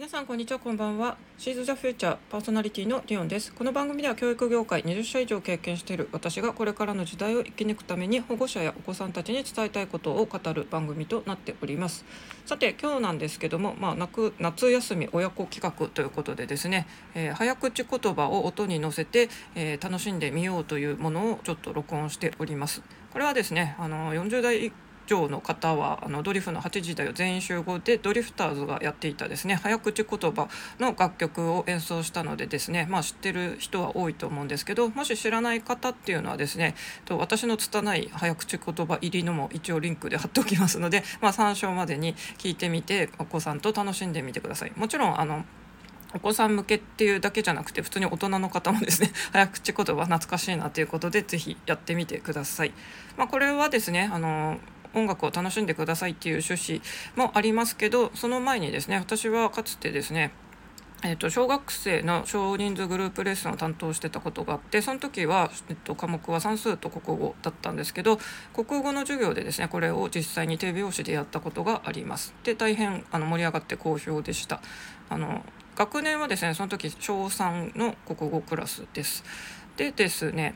皆さんこんにちはこんばんは。シーズ・ザ・フューチャーパーソナリティのリオンです。この番組では教育業界20社以上経験している私がこれからの時代を生き抜くために保護者やお子さんたちに伝えたいことを語る番組となっております。さて今日なんですけどもまあ夏夏休み親子企画ということでですね、えー、早口言葉を音に乗せて、えー、楽しんでみようというものをちょっと録音しております。これはですねあの40代長の方はあのドリフの8時だよ全員集合でドリフターズがやっていたですね早口言葉の楽曲を演奏したのでですねまあ知ってる人は多いと思うんですけどもし知らない方っていうのはですねと私の拙い早口言葉入りのも一応リンクで貼っておきますので、まあ、参照までに聞いてみてお子さんと楽しんでみてください。もちろんあのお子さん向けっていうだけじゃなくて普通に大人の方もですね 早口言葉懐かしいなということで是非やってみてください。まあ、これはですねあの音楽を楽しんでくださいっていう趣旨もありますけどその前にですね私はかつてですねえー、と小学生の少人数グループレッスンを担当してたことがあってその時は、えっと、科目は算数と国語だったんですけど国語の授業でですねこれを実際に手拍子でやったことがあります。で大変あの盛り上がって好評でした。あの学年はですねその時小3の国語クラスです。でですね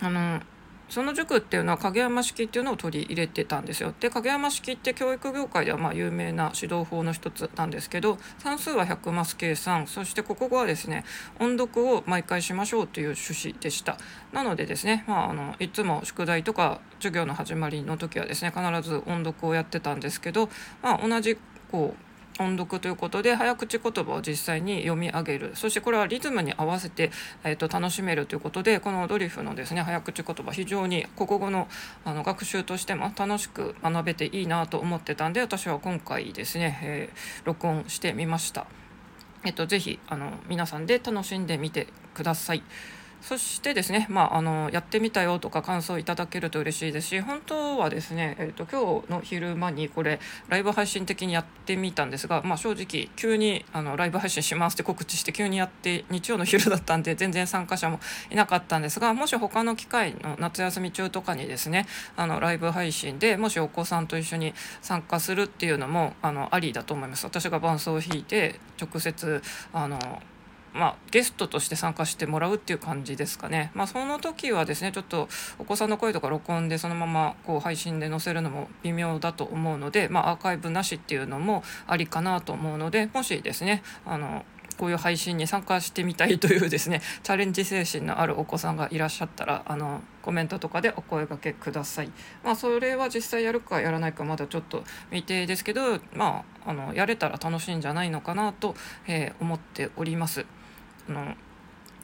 あのその塾っていうのは影山式っていうのを取り入れてたんですよ。で影山式って教育業界ではまあ有名な指導法の一つなんですけど算数は100マス計算そして国語はですね音読を毎回しましょうという趣旨でした。なのでですね、まあ、あのいつも宿題とか授業の始まりの時はですね必ず音読をやってたんですけど、まあ、同じこう音読ということで早口言葉を実際に読み上げるそしてこれはリズムに合わせて、えーと、楽しめるということでこのドリフのですね早口言葉非常に国語のあの学習としても楽しく学べていいなと思ってたんで私は今回ですね、えー、録音してみました。えっと、ぜひあの皆さんで楽しんでみてください。そしてですね、まあ、あのやってみたよとか感想いただけると嬉しいですし本当はですね、えーと、今日の昼間にこれライブ配信的にやってみたんですが、まあ、正直急にあのライブ配信しますって告知して急にやって日曜の昼だったんで全然参加者もいなかったんですがもし他の機会の夏休み中とかにですねあのライブ配信でもしお子さんと一緒に参加するっていうのもあのありだと思います。私が伴奏を弾いて直接あのまあ、ゲストとして参加してもらうっていう感じですかね。まあ、その時はですねちょっとお子さんの声とか録音でそのままこう配信で載せるのも微妙だと思うので、まあ、アーカイブなしっていうのもありかなと思うのでもしですねあのこういう配信に参加してみたいというですね チャレンジ精神のあるお子さんがいらっしゃったらあのコメントとかでお声がけください。まあ、それは実際やるかやらないかまだちょっと未定ですけど、まあ、あのやれたら楽しいんじゃないのかなと、えー、思っております。の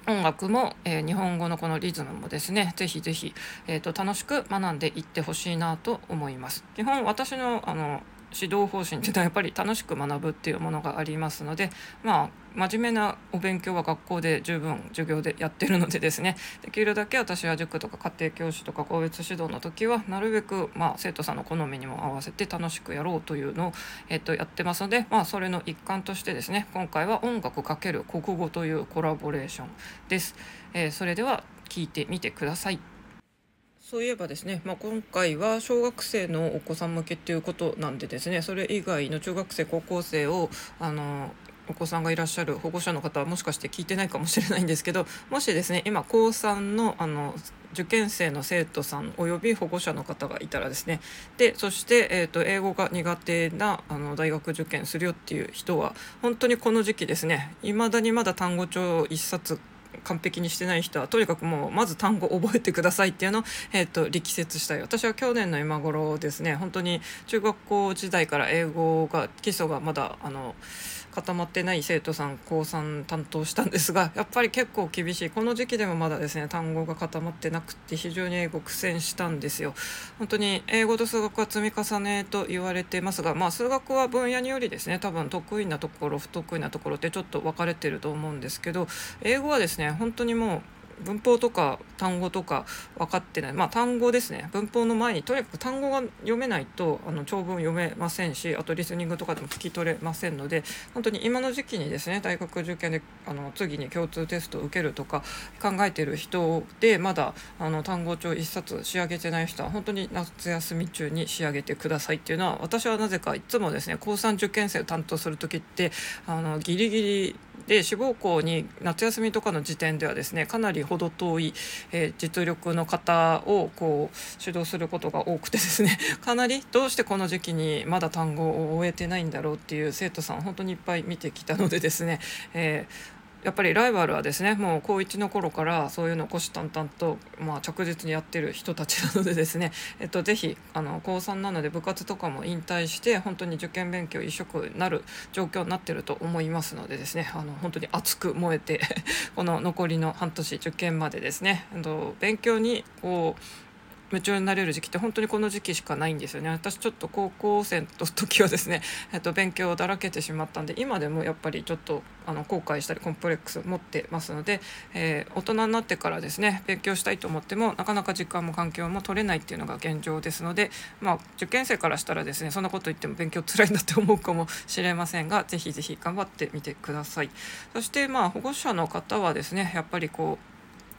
音楽も、えー、日本語のこのリズムもですねぜひぜひ、えーと、楽しく学んでいってほしいなと思います。基本私のあの指導方針っていうのはやっぱり楽しく学ぶっていうものがありますのでまあ真面目なお勉強は学校で十分授業でやってるのでですねできるだけ私は塾とか家庭教師とか個別指導の時はなるべく、まあ、生徒さんの好みにも合わせて楽しくやろうというのを、えっと、やってますので、まあ、それの一環としてですね今回は音楽×国語というコラボレーションです。えー、それでは聞いてみてください。そういえばですね、まあ、今回は小学生のお子さん向けっていうことなんでですねそれ以外の中学生高校生をあのお子さんがいらっしゃる保護者の方はもしかして聞いてないかもしれないんですけどもしですね今高3のあの受験生の生徒さんおよび保護者の方がいたらですねでそして、えーと、英語が苦手なあの大学受験するよっていう人は本当にこの時期ですね未だにまだ単語帳1冊完璧にしてない人はとにかくもうまず単語覚えてくださいっていうのを、えーと、力説したい。私は去年の今頃ですね本当に中学校時代から英語が基礎がまだあの固まってない生徒さん高3担当したんですがやっぱり結構厳しいこの時期でもまだですね単語が固まってなくて非常に英語苦戦したんですよ。本当に英語と数学は積み重ねと言われてますがまあ数学は分野によりですね多分得意なところ不得意なところってちょっと分かれてると思うんですけど英語はですね本当にもう文法とか単語とか分かってない。まあ単語ですね。文法の前にとにかく単語が読めないとあの長文読めませんしあとリスニングとかでも聞き取れませんので本当に今の時期にですね大学受験であの次に共通テストを受けるとか考えてる人でまだあの単語帳1冊仕上げてない人は本当に夏休み中に仕上げてくださいっていうのは私はなぜかいつもですね高3受験生を担当する時ってあのギリギリで志望校に夏休みとかの時点ではですねかなり程遠い、えー、実力の方をこう指導することが多くてですね かなりどうしてこの時期にまだ単語を終えてないんだろうっていう生徒さん本当にいっぱい見てきたのでですね、えーやっぱりライバルはですねもう高1の頃からそういうの虎視眈々と、まあ、着実にやってる人たちなのでですね、えっと、ぜひあの高3なので部活とかも引退して本当に受験勉強一色になる状況になってると思いますのでですねあの本当に熱く燃えて この残りの半年受験までですね、えっと、勉強にこう夢中になれる時期って本当にこの時期しかないんですよね私ちょっと高校生の時はですね、えっと、勉強をだらけてしまったんで今でもやっぱりちょっとあの後悔したりコンプレックス持ってますので、えー、大人になってからですね勉強したいと思ってもなかなか時間も環境も取れないっていうのが現状ですので、まあ、受験生からしたらですねそんなこと言っても勉強つらいんだって思うかもしれませんが是非是非頑張ってみてください。そしてまあ保護者の方はですねやっぱりこう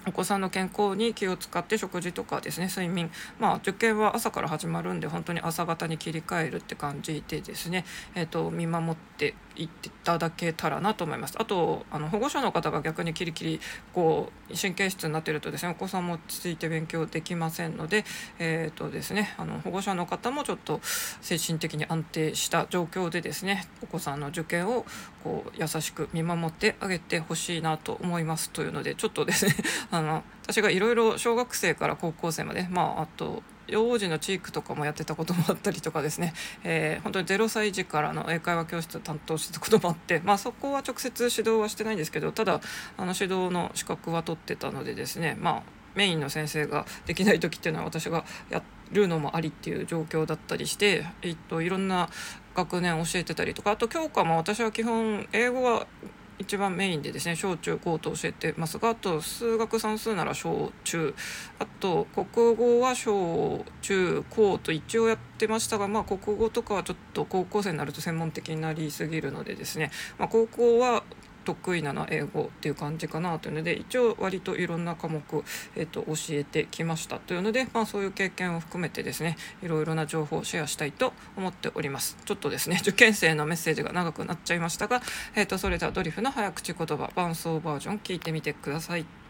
お子さんの健康に気を使って食事とかですね睡眠。まあ受験は朝から始まるんで本当に朝方に切り替えるって感じでですね、えーと、見守っていただけたらなと思います。あとあの保護者の方が逆にキリキリこう神経質になってるとですねお子さんも落ち着いて勉強できませんのでえっ、ー、とですねあの保護者の方もちょっと精神的に安定した状況でですねお子さんの受験をこう優しく見守ってあげてほしいなと思いますというのでちょっとですねあの私がいろいろ小学生から高校生までまああと幼児のチークとかもやってたこともあったりとかですね、えー、本当に0歳児からの英会話教室を担当してたこともあって、まあ、そこは直接指導はしてないんですけどただあの指導の資格は取ってたのでですねまあメインの先生ができない時っていうのは私がやるのもありっていう状況だったりして、えっと、いろんな学年教えてたりとかあと教科も私は基本英語は一番メインでですね小中高と教えてますがあと数学算数なら小中あと国語は小中高と一応やってましたがまあ国語とかはちょっと高校生になると専門的になりすぎるのでですね、まあ、高校は得意なのは英語っていう感じかなというので一応割といろんな科目、えーと、教えてきましたというので、まあ、そういう経験を含めてですねいろいろな情報をシェアしたいと思っておりますちょっとですね受験生のメッセージが長くなっちゃいましたが、えーと、とそれではドリフの早口言葉伴奏バージョン聞いてみてください。